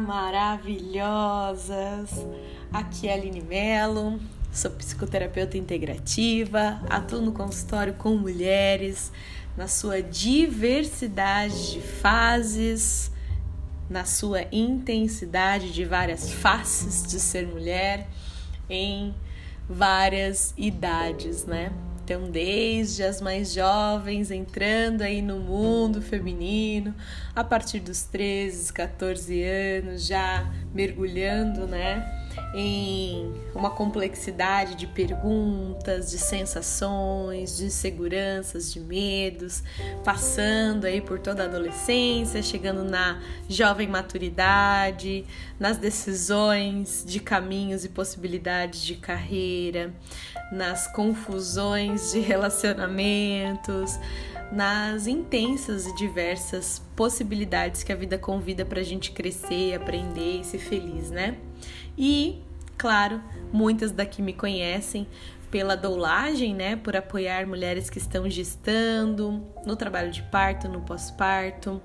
maravilhosas! Aqui é a Aline Mello, sou psicoterapeuta integrativa, atuo no consultório com mulheres, na sua diversidade de fases, na sua intensidade de várias faces de ser mulher, em várias idades, né? Então, desde as mais jovens entrando aí no mundo feminino, a partir dos 13, 14 anos, já mergulhando, né? Em uma complexidade de perguntas, de sensações, de inseguranças, de medos, passando aí por toda a adolescência, chegando na jovem maturidade, nas decisões de caminhos e possibilidades de carreira, nas confusões de relacionamentos, nas intensas e diversas possibilidades que a vida convida para a gente crescer, aprender e ser feliz, né? E, claro, muitas daqui me conhecem pela doulagem, né, por apoiar mulheres que estão gestando, no trabalho de parto, no pós-parto,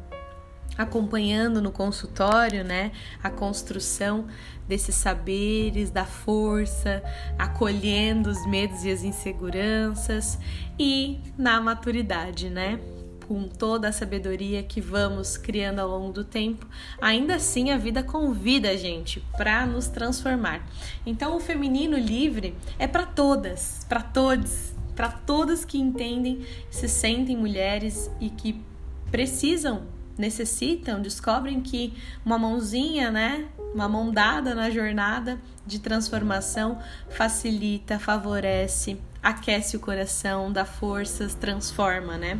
acompanhando no consultório, né, a construção desses saberes, da força, acolhendo os medos e as inseguranças e na maturidade, né, com toda a sabedoria que vamos criando ao longo do tempo, ainda assim a vida convida a gente para nos transformar. Então o feminino livre é para todas, para todos, para todas que entendem, se sentem mulheres e que precisam, necessitam, descobrem que uma mãozinha, né, uma mão dada na jornada de transformação facilita, favorece aquece o coração, dá forças, transforma, né?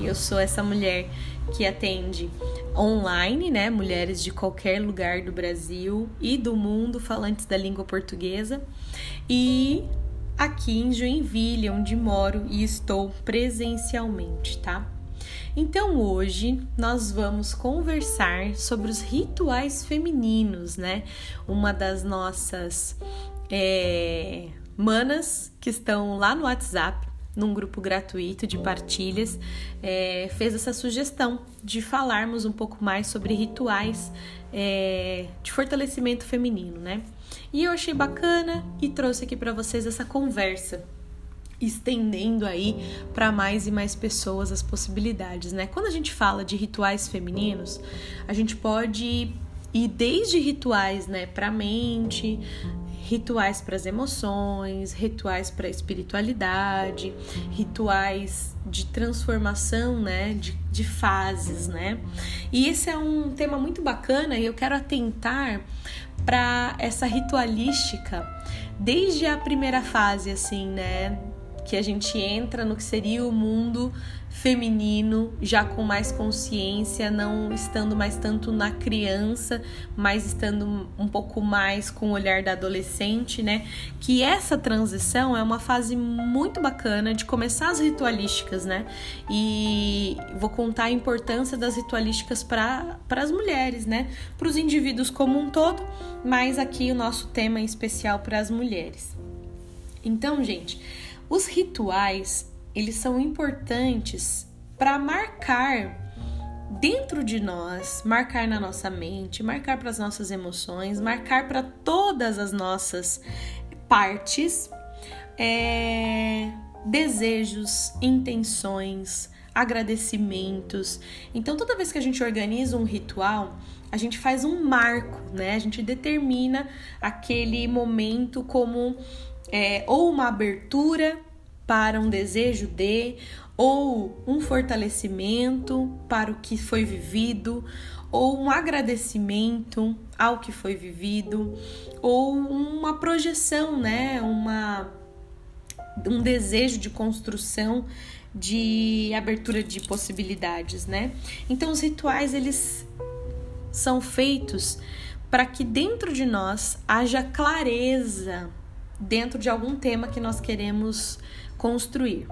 E eu sou essa mulher que atende online, né? Mulheres de qualquer lugar do Brasil e do mundo falantes da língua portuguesa. E aqui em Joinville, onde moro e estou presencialmente, tá? Então hoje nós vamos conversar sobre os rituais femininos, né? Uma das nossas é, manas que estão lá no WhatsApp, num grupo gratuito de partilhas, é, fez essa sugestão de falarmos um pouco mais sobre rituais é, de fortalecimento feminino, né? E eu achei bacana e trouxe aqui para vocês essa conversa estendendo aí para mais e mais pessoas as possibilidades, né? Quando a gente fala de rituais femininos, a gente pode ir desde rituais, né, para mente, rituais para as emoções, rituais para a espiritualidade, rituais de transformação, né, de, de fases, né? E esse é um tema muito bacana e eu quero atentar para essa ritualística desde a primeira fase, assim, né? Que a gente entra no que seria o mundo feminino, já com mais consciência, não estando mais tanto na criança, mas estando um pouco mais com o olhar da adolescente, né? Que essa transição é uma fase muito bacana de começar as ritualísticas, né? E vou contar a importância das ritualísticas para as mulheres, né? Para os indivíduos como um todo, mas aqui o nosso tema é especial para as mulheres. Então, gente, os rituais eles são importantes para marcar dentro de nós, marcar na nossa mente, marcar para as nossas emoções, marcar para todas as nossas partes, é, desejos, intenções, agradecimentos. Então, toda vez que a gente organiza um ritual, a gente faz um marco, né? A gente determina aquele momento como é, ou uma abertura para um desejo de ou um fortalecimento para o que foi vivido, ou um agradecimento ao que foi vivido, ou uma projeção, né? Uma um desejo de construção de abertura de possibilidades, né? Então os rituais eles são feitos para que dentro de nós haja clareza dentro de algum tema que nós queremos construir.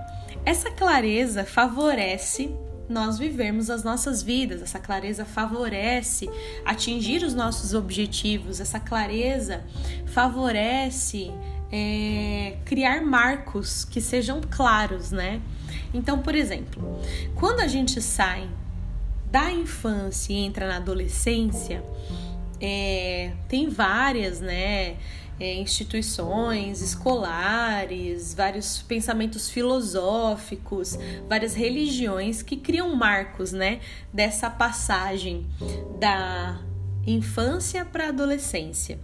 Essa clareza favorece nós vivermos as nossas vidas, essa clareza favorece atingir os nossos objetivos, essa clareza favorece é, criar marcos que sejam claros, né? Então, por exemplo, quando a gente sai da infância e entra na adolescência, é, tem várias, né? É, instituições escolares, vários pensamentos filosóficos, várias religiões que criam marcos, né, dessa passagem da infância para a adolescência.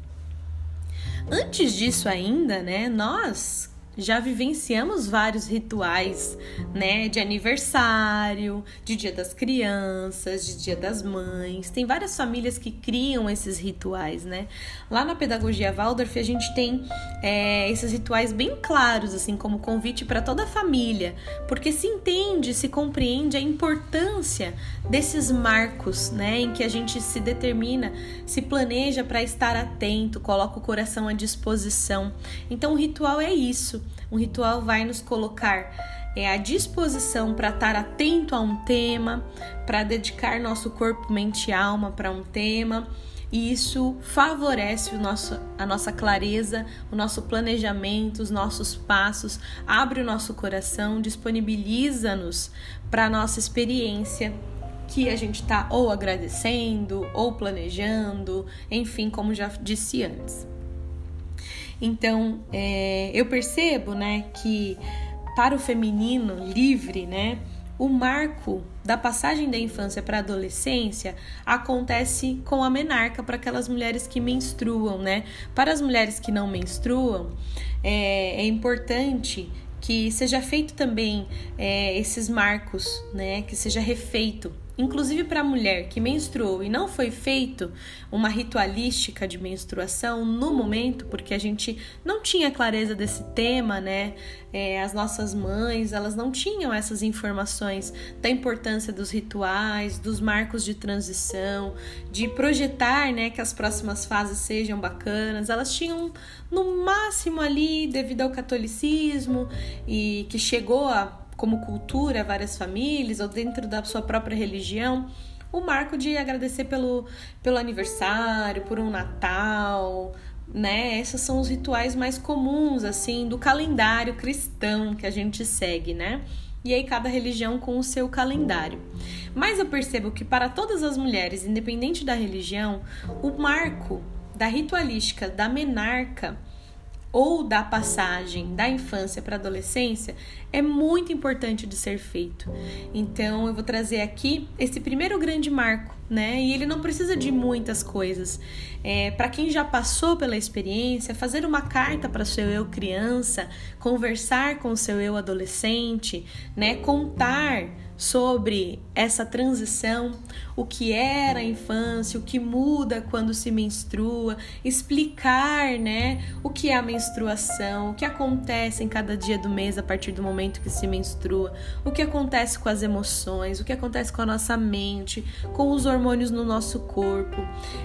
Antes disso ainda, né, nós já vivenciamos vários rituais, né, de aniversário, de Dia das Crianças, de Dia das Mães. Tem várias famílias que criam esses rituais, né? Lá na pedagogia Waldorf a gente tem é, esses rituais bem claros, assim como convite para toda a família, porque se entende, se compreende a importância desses marcos, né, em que a gente se determina, se planeja para estar atento, coloca o coração à disposição. Então o ritual é isso um ritual vai nos colocar é, à disposição para estar atento a um tema, para dedicar nosso corpo, mente e alma para um tema. E isso favorece o nosso, a nossa clareza, o nosso planejamento, os nossos passos, abre o nosso coração, disponibiliza-nos para a nossa experiência que a gente está ou agradecendo ou planejando, enfim, como já disse antes. Então, é, eu percebo, né, que para o feminino livre, né, o marco da passagem da infância para a adolescência acontece com a menarca para aquelas mulheres que menstruam, né? Para as mulheres que não menstruam, é, é importante que seja feito também é, esses marcos, né? Que seja refeito Inclusive para a mulher que menstruou e não foi feito uma ritualística de menstruação no momento, porque a gente não tinha clareza desse tema, né? É, as nossas mães, elas não tinham essas informações da importância dos rituais, dos marcos de transição, de projetar, né, que as próximas fases sejam bacanas. Elas tinham no máximo ali, devido ao catolicismo e que chegou a como cultura, várias famílias, ou dentro da sua própria religião, o marco de agradecer pelo, pelo aniversário, por um Natal, né? Esses são os rituais mais comuns, assim, do calendário cristão que a gente segue, né? E aí cada religião com o seu calendário. Mas eu percebo que para todas as mulheres, independente da religião, o marco da ritualística da menarca ou da passagem da infância para a adolescência é muito importante de ser feito. Então eu vou trazer aqui esse primeiro grande marco, né? E ele não precisa de muitas coisas. É, para quem já passou pela experiência, fazer uma carta para seu eu criança, conversar com seu eu adolescente, né? Contar sobre essa transição, o que era a infância, o que muda quando se menstrua, explicar, né, o que é a menstruação, o que acontece em cada dia do mês a partir do momento que se menstrua, o que acontece com as emoções, o que acontece com a nossa mente, com os hormônios no nosso corpo,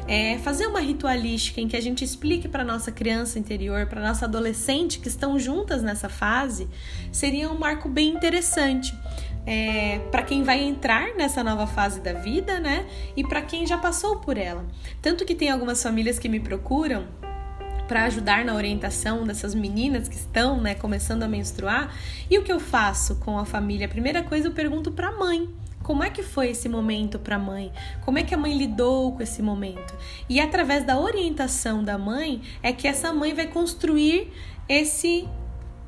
é fazer uma ritualística em que a gente explique para nossa criança interior, para nossa adolescente que estão juntas nessa fase, seria um marco bem interessante é, para quem vai entrar nessa nova fase da vida, né? E para quem já passou por ela. Tanto que tem algumas famílias que me procuram para ajudar na orientação dessas meninas que estão, né, começando a menstruar. E o que eu faço com a família? A primeira coisa eu pergunto para a mãe. Como é que foi esse momento para a mãe? Como é que a mãe lidou com esse momento? E através da orientação da mãe é que essa mãe vai construir esse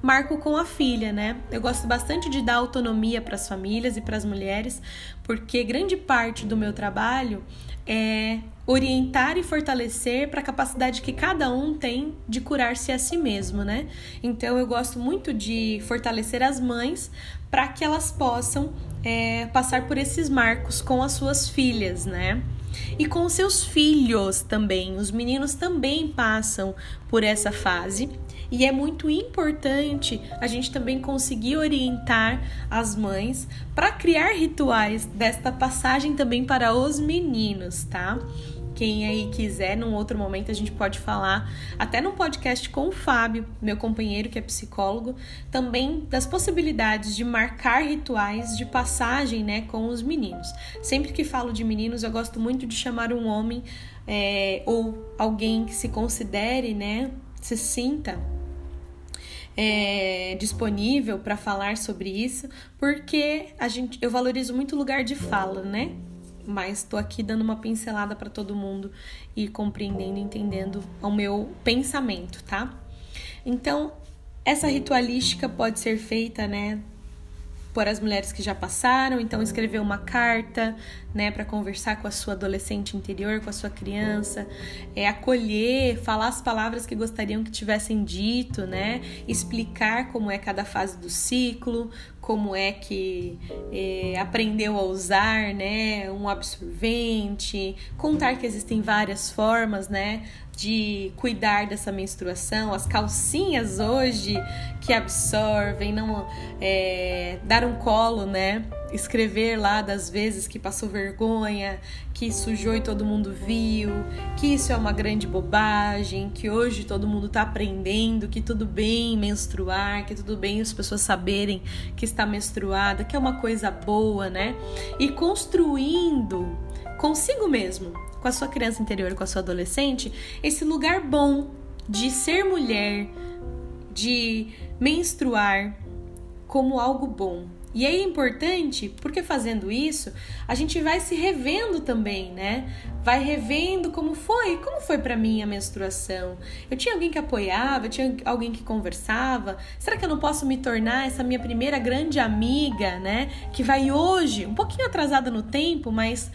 marco com a filha, né? Eu gosto bastante de dar autonomia para as famílias e para as mulheres, porque grande parte do meu trabalho é orientar e fortalecer para a capacidade que cada um tem de curar-se a si mesmo, né? Então eu gosto muito de fortalecer as mães para que elas possam é, passar por esses marcos com as suas filhas, né? E com seus filhos também. Os meninos também passam por essa fase e é muito importante a gente também conseguir orientar as mães para criar rituais desta passagem também para os meninos, tá? Quem aí quiser, num outro momento a gente pode falar, até num podcast com o Fábio, meu companheiro que é psicólogo, também das possibilidades de marcar rituais de passagem, né, com os meninos. Sempre que falo de meninos, eu gosto muito de chamar um homem é, ou alguém que se considere, né, se sinta é, disponível para falar sobre isso, porque a gente, eu valorizo muito o lugar de fala, né? Mas estou aqui dando uma pincelada para todo mundo e compreendendo, entendendo o meu pensamento, tá? Então, essa ritualística pode ser feita, né, por as mulheres que já passaram, então escrever uma carta, né, para conversar com a sua adolescente interior, com a sua criança, é acolher, falar as palavras que gostariam que tivessem dito, né, explicar como é cada fase do ciclo, como é que é, aprendeu a usar, né, um absorvente, contar que existem várias formas, né, de cuidar dessa menstruação, as calcinhas hoje que absorvem, não é, dar um colo, né? Escrever lá das vezes que passou vergonha, que sujou e todo mundo viu, que isso é uma grande bobagem, que hoje todo mundo tá aprendendo, que tudo bem menstruar, que tudo bem as pessoas saberem que está menstruada, que é uma coisa boa, né? E construindo consigo mesmo com a sua criança interior, com a sua adolescente, esse lugar bom de ser mulher, de menstruar como algo bom. E é importante porque fazendo isso, a gente vai se revendo também, né? Vai revendo como foi, como foi para mim a menstruação. Eu tinha alguém que apoiava, eu tinha alguém que conversava. Será que eu não posso me tornar essa minha primeira grande amiga, né? Que vai hoje, um pouquinho atrasada no tempo, mas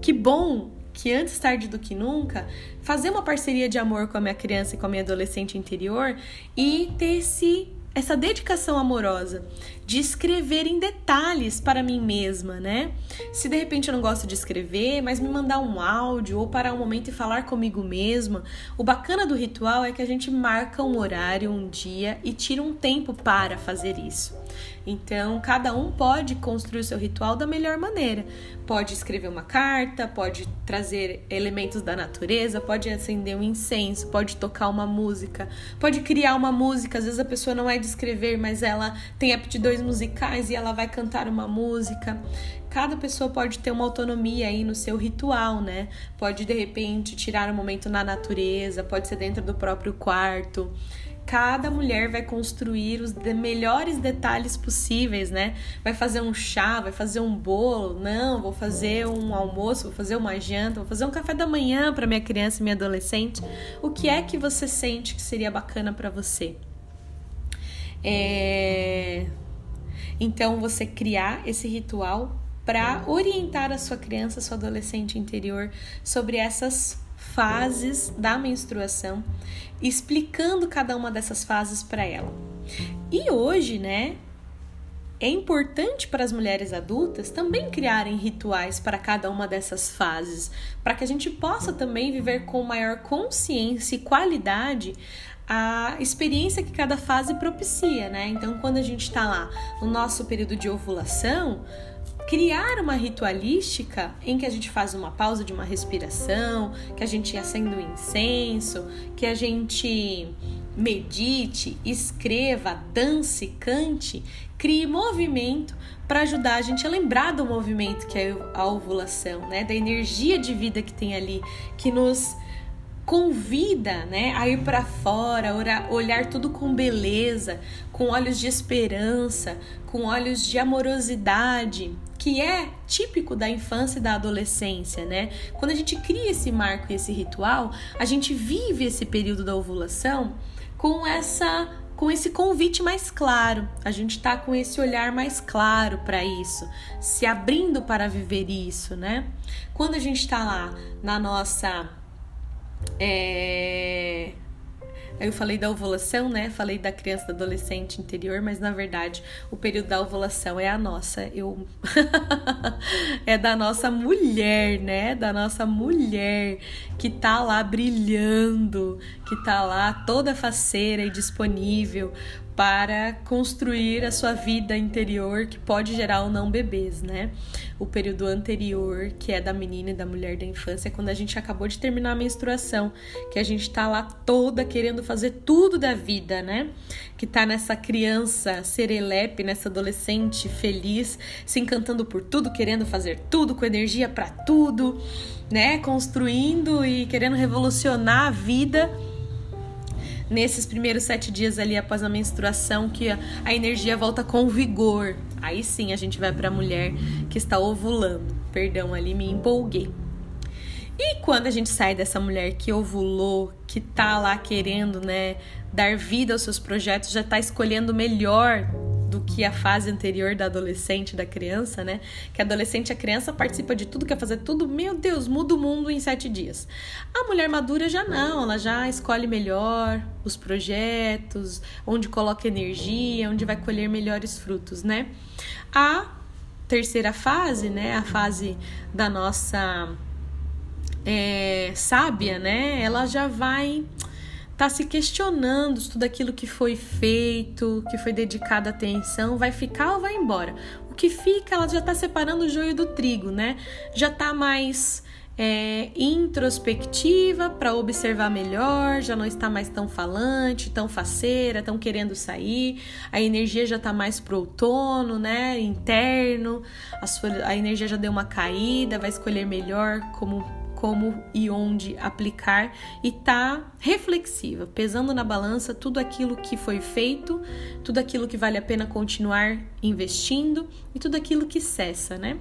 que bom que antes tarde do que nunca, fazer uma parceria de amor com a minha criança e com a minha adolescente interior e ter esse essa dedicação amorosa de escrever em detalhes para mim mesma, né? Se de repente eu não gosto de escrever, mas me mandar um áudio ou parar um momento e falar comigo mesma, o bacana do ritual é que a gente marca um horário, um dia e tira um tempo para fazer isso. Então, cada um pode construir o seu ritual da melhor maneira. Pode escrever uma carta, pode trazer elementos da natureza, pode acender um incenso, pode tocar uma música, pode criar uma música. Às vezes a pessoa não é de escrever, mas ela tem aptidões musicais e ela vai cantar uma música. Cada pessoa pode ter uma autonomia aí no seu ritual, né? Pode de repente tirar um momento na natureza, pode ser dentro do próprio quarto cada mulher vai construir os de melhores detalhes possíveis, né? Vai fazer um chá, vai fazer um bolo, não, vou fazer um almoço, vou fazer uma janta, vou fazer um café da manhã para minha criança e minha adolescente. O que é que você sente que seria bacana para você? É... Então você criar esse ritual para orientar a sua criança, a sua adolescente interior sobre essas fases da menstruação, explicando cada uma dessas fases para ela. E hoje, né, é importante para as mulheres adultas também criarem rituais para cada uma dessas fases, para que a gente possa também viver com maior consciência e qualidade a experiência que cada fase propicia, né? Então, quando a gente está lá no nosso período de ovulação, criar uma ritualística em que a gente faz uma pausa de uma respiração, que a gente acenda um incenso, que a gente medite, escreva, dance, cante, crie movimento para ajudar a gente a lembrar do movimento que é a ovulação, né? Da energia de vida que tem ali, que nos convida, né, a ir para fora, olhar tudo com beleza, com olhos de esperança, com olhos de amorosidade, que é típico da infância e da adolescência, né? Quando a gente cria esse marco e esse ritual, a gente vive esse período da ovulação com essa com esse convite mais claro. A gente tá com esse olhar mais claro para isso, se abrindo para viver isso, né? Quando a gente tá lá na nossa é... Eu falei da ovulação, né? Falei da criança, do adolescente interior, mas na verdade o período da ovulação é a nossa. Eu é da nossa mulher, né? Da nossa mulher que tá lá brilhando, que tá lá toda faceira e disponível para construir a sua vida interior que pode gerar ou não bebês, né? O período anterior, que é da menina e da mulher da infância, é quando a gente acabou de terminar a menstruação, que a gente tá lá toda querendo fazer tudo da vida, né? Que tá nessa criança serelepe, nessa adolescente feliz, se encantando por tudo, querendo fazer tudo, com energia para tudo, né? Construindo e querendo revolucionar a vida nesses primeiros sete dias ali após a menstruação que a, energia volta com vigor. Aí sim a gente vai para a mulher que está ovulando. Perdão, ali me empolguei. E quando a gente sai dessa mulher que ovulou, que tá lá querendo, né, dar vida aos seus projetos, já tá escolhendo melhor do que a fase anterior da adolescente, da criança, né? Que a adolescente, a criança participa de tudo, quer fazer tudo, meu Deus, muda o mundo em sete dias. A mulher madura já não, ela já escolhe melhor os projetos, onde coloca energia, onde vai colher melhores frutos, né? A terceira fase, né? A fase da nossa é, sábia, né? Ela já vai tá se questionando se tudo aquilo que foi feito, que foi dedicada atenção, vai ficar ou vai embora. O que fica, ela já tá separando o joio do trigo, né? Já tá mais é, introspectiva para observar melhor, já não está mais tão falante, tão faceira, tão querendo sair. A energia já está mais pro outono, né? Interno. A, a energia já deu uma caída, vai escolher melhor como como e onde aplicar e tá reflexiva, pesando na balança tudo aquilo que foi feito, tudo aquilo que vale a pena continuar investindo e tudo aquilo que cessa, né?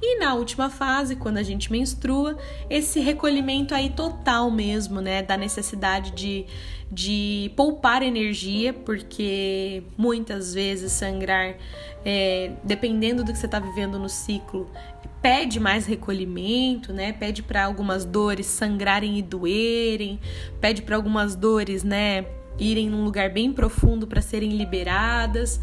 E na última fase, quando a gente menstrua, esse recolhimento aí total mesmo, né? Da necessidade de, de poupar energia, porque muitas vezes sangrar, é, dependendo do que você está vivendo no ciclo, pede mais recolhimento, né? Pede para algumas dores sangrarem e doerem, pede para algumas dores, né, irem num lugar bem profundo para serem liberadas.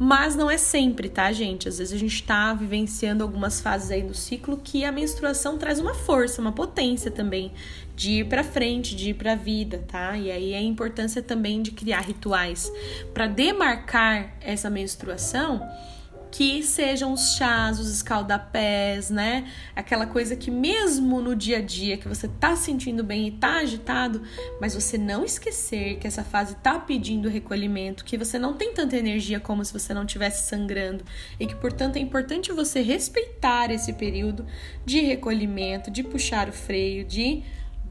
Mas não é sempre, tá, gente? Às vezes a gente tá vivenciando algumas fases aí no ciclo que a menstruação traz uma força, uma potência também de ir para frente, de ir para a vida, tá? E aí é a importância também de criar rituais para demarcar essa menstruação que sejam os chás, os escaldapés, né? Aquela coisa que mesmo no dia a dia que você tá sentindo bem e tá agitado, mas você não esquecer que essa fase tá pedindo recolhimento, que você não tem tanta energia como se você não tivesse sangrando e que portanto é importante você respeitar esse período de recolhimento, de puxar o freio, de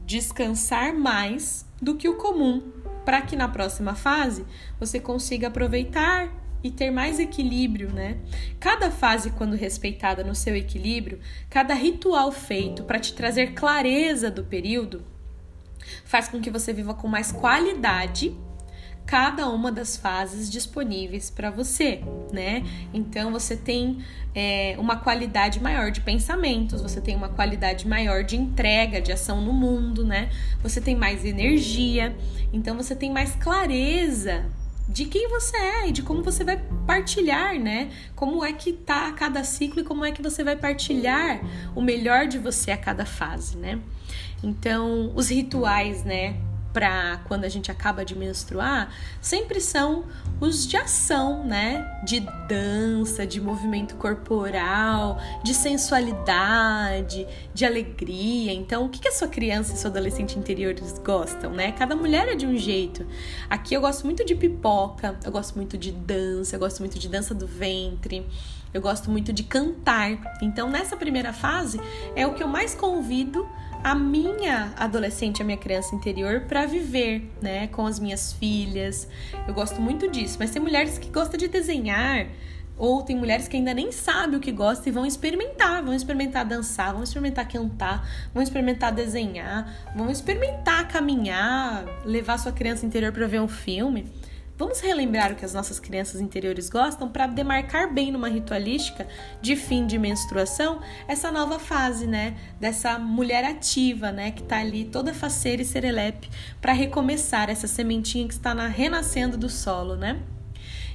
descansar mais do que o comum, para que na próxima fase você consiga aproveitar e ter mais equilíbrio, né? Cada fase, quando respeitada no seu equilíbrio, cada ritual feito para te trazer clareza do período, faz com que você viva com mais qualidade cada uma das fases disponíveis para você, né? Então você tem é, uma qualidade maior de pensamentos, você tem uma qualidade maior de entrega, de ação no mundo, né? Você tem mais energia, então você tem mais clareza de quem você é e de como você vai partilhar, né? Como é que tá a cada ciclo e como é que você vai partilhar o melhor de você a cada fase, né? Então, os rituais, né, para quando a gente acaba de menstruar, sempre são os de ação, né? De dança, de movimento corporal, de sensualidade, de alegria. Então, o que, a sua criança e seu adolescente interiores gostam, né? Cada mulher é de um jeito. Aqui eu gosto muito de pipoca, eu gosto muito de dança, eu gosto muito de dança do ventre. Eu gosto muito de cantar. Então, nessa primeira fase, é o que eu mais convido a minha adolescente, a minha criança interior para viver, né, com as minhas filhas. Eu gosto muito disso, mas tem mulheres que gostam de desenhar, ou tem mulheres que ainda nem sabem o que gostam e vão experimentar, vão experimentar dançar, vão experimentar cantar, vão experimentar desenhar, vão experimentar caminhar, levar sua criança interior para ver um filme. Vamos relembrar o que as nossas crianças interiores gostam para demarcar bem numa ritualística de fim de menstruação essa nova fase, né? Dessa mulher ativa, né? Que tá ali toda faceira e serelepe para recomeçar essa sementinha que está na, renascendo do solo, né?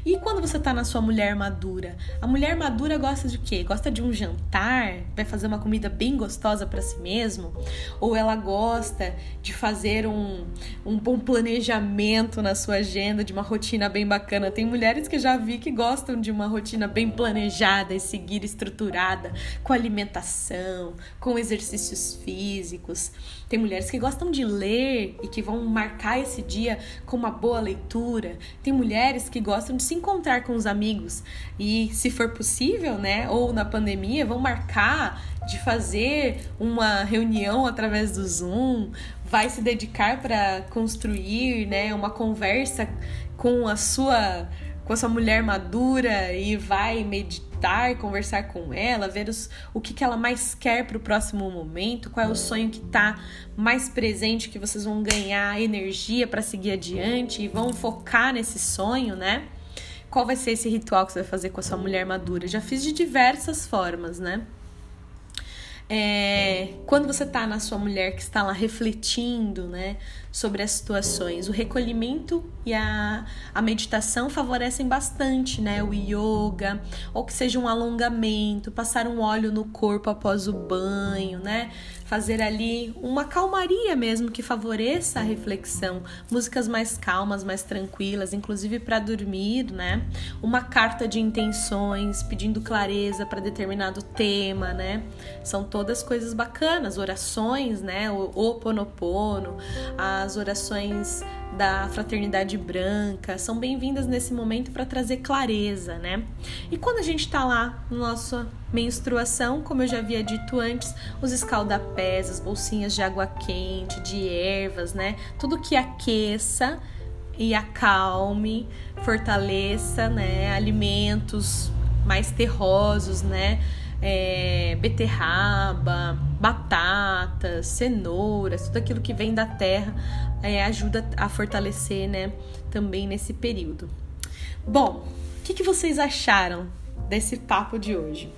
E quando você tá na sua mulher madura? A mulher madura gosta de quê? Gosta de um jantar? Vai fazer uma comida bem gostosa para si mesmo? Ou ela gosta de fazer um, um bom planejamento na sua agenda, de uma rotina bem bacana? Tem mulheres que já vi que gostam de uma rotina bem planejada e seguir estruturada, com alimentação, com exercícios físicos. Tem mulheres que gostam de ler e que vão marcar esse dia com uma boa leitura. Tem mulheres que gostam de se se encontrar com os amigos e, se for possível, né, ou na pandemia, vão marcar de fazer uma reunião através do Zoom, vai se dedicar para construir, né, uma conversa com a sua com a sua mulher madura e vai meditar, conversar com ela, ver os, o que, que ela mais quer para o próximo momento, qual é o sonho que está mais presente, que vocês vão ganhar energia para seguir adiante e vão focar nesse sonho, né? Qual vai ser esse ritual que você vai fazer com a sua mulher madura? Já fiz de diversas formas, né? É, quando você está na sua mulher que está lá refletindo, né, sobre as situações, o recolhimento e a, a meditação favorecem bastante, né, o yoga, ou que seja um alongamento, passar um óleo no corpo após o banho, né, fazer ali uma calmaria mesmo que favoreça a reflexão, músicas mais calmas, mais tranquilas, inclusive para dormir, né, uma carta de intenções pedindo clareza para determinado tema, né, são todas coisas bacanas, orações, né? O Oponopono, as orações da fraternidade branca são bem-vindas nesse momento para trazer clareza, né? E quando a gente está lá na nossa menstruação, como eu já havia dito antes, os escaldapés, as bolsinhas de água quente, de ervas, né? Tudo que aqueça e acalme, fortaleça, né? Alimentos mais terrosos, né? é, beterraba, batatas, cenouras, tudo aquilo que vem da terra é, ajuda a fortalecer, né? Também nesse período. Bom, o que, que vocês acharam desse papo de hoje?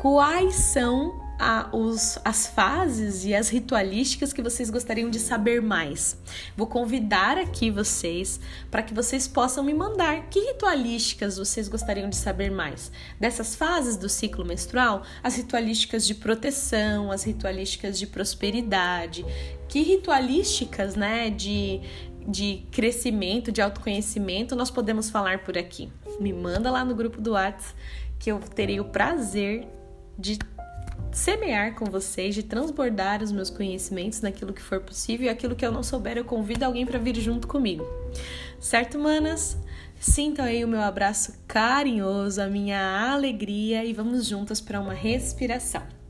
Quais são a, os, as fases e as ritualísticas que vocês gostariam de saber mais. Vou convidar aqui vocês para que vocês possam me mandar que ritualísticas vocês gostariam de saber mais. Dessas fases do ciclo menstrual, as ritualísticas de proteção, as ritualísticas de prosperidade, que ritualísticas, né, de, de crescimento, de autoconhecimento nós podemos falar por aqui. Me manda lá no grupo do WhatsApp que eu terei o prazer de semear com vocês, de transbordar os meus conhecimentos naquilo que for possível e aquilo que eu não souber, eu convido alguém para vir junto comigo. Certo, manas? Sintam aí o meu abraço carinhoso, a minha alegria e vamos juntas para uma respiração.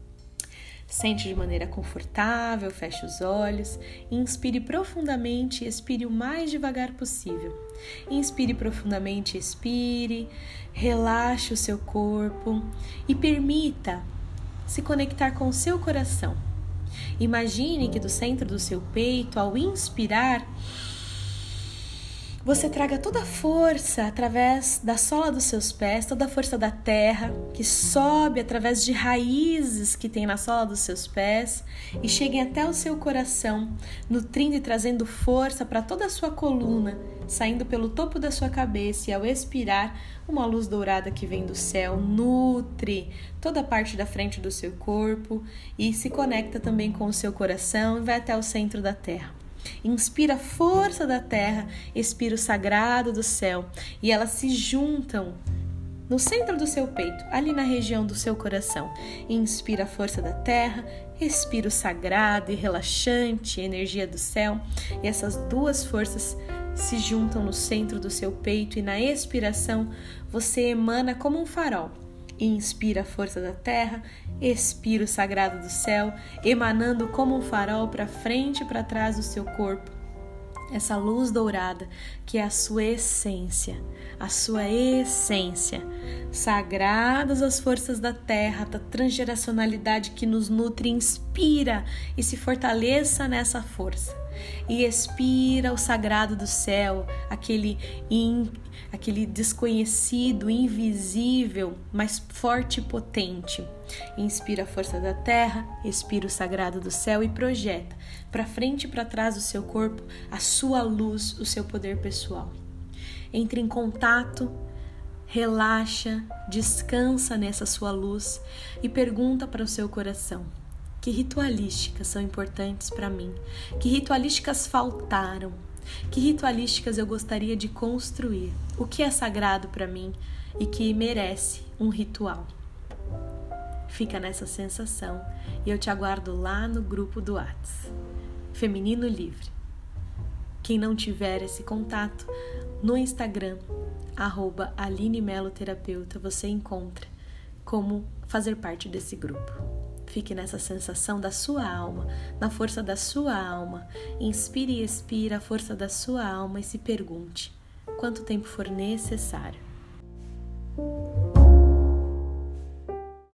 Sente de maneira confortável, feche os olhos, inspire profundamente e expire o mais devagar possível. Inspire profundamente, expire, relaxe o seu corpo e permita se conectar com o seu coração. Imagine que do centro do seu peito, ao inspirar, você traga toda a força através da sola dos seus pés, toda a força da terra que sobe através de raízes que tem na sola dos seus pés e cheguem até o seu coração, nutrindo e trazendo força para toda a sua coluna, saindo pelo topo da sua cabeça e ao expirar, uma luz dourada que vem do céu nutre toda a parte da frente do seu corpo e se conecta também com o seu coração e vai até o centro da terra. Inspira a força da terra, expira o sagrado do céu e elas se juntam no centro do seu peito, ali na região do seu coração. Inspira a força da terra, expira o sagrado e relaxante, energia do céu, e essas duas forças se juntam no centro do seu peito e na expiração você emana como um farol inspira a força da terra, expira o sagrado do céu, emanando como um farol para frente e para trás do seu corpo. Essa luz dourada que é a sua essência, a sua essência. Sagradas as forças da terra, da transgeracionalidade que nos nutre, inspira e se fortaleça nessa força. E expira o sagrado do céu, aquele in, aquele desconhecido, invisível, mas forte e potente. Inspira a força da terra, expira o sagrado do céu e projeta para frente e para trás do seu corpo a sua luz, o seu poder pessoal. Entre em contato, relaxa, descansa nessa sua luz e pergunta para o seu coração: que ritualísticas são importantes para mim? Que ritualísticas faltaram? Que ritualísticas eu gostaria de construir? O que é sagrado para mim e que merece um ritual? Fica nessa sensação e eu te aguardo lá no grupo do Whats. Feminino Livre. Quem não tiver esse contato, No Instagram, arroba Aline Melo Terapeuta, você encontra como fazer parte desse grupo. Fique nessa sensação da sua alma, na força da sua alma. Inspire e expire a força da sua alma e se pergunte: quanto tempo for necessário.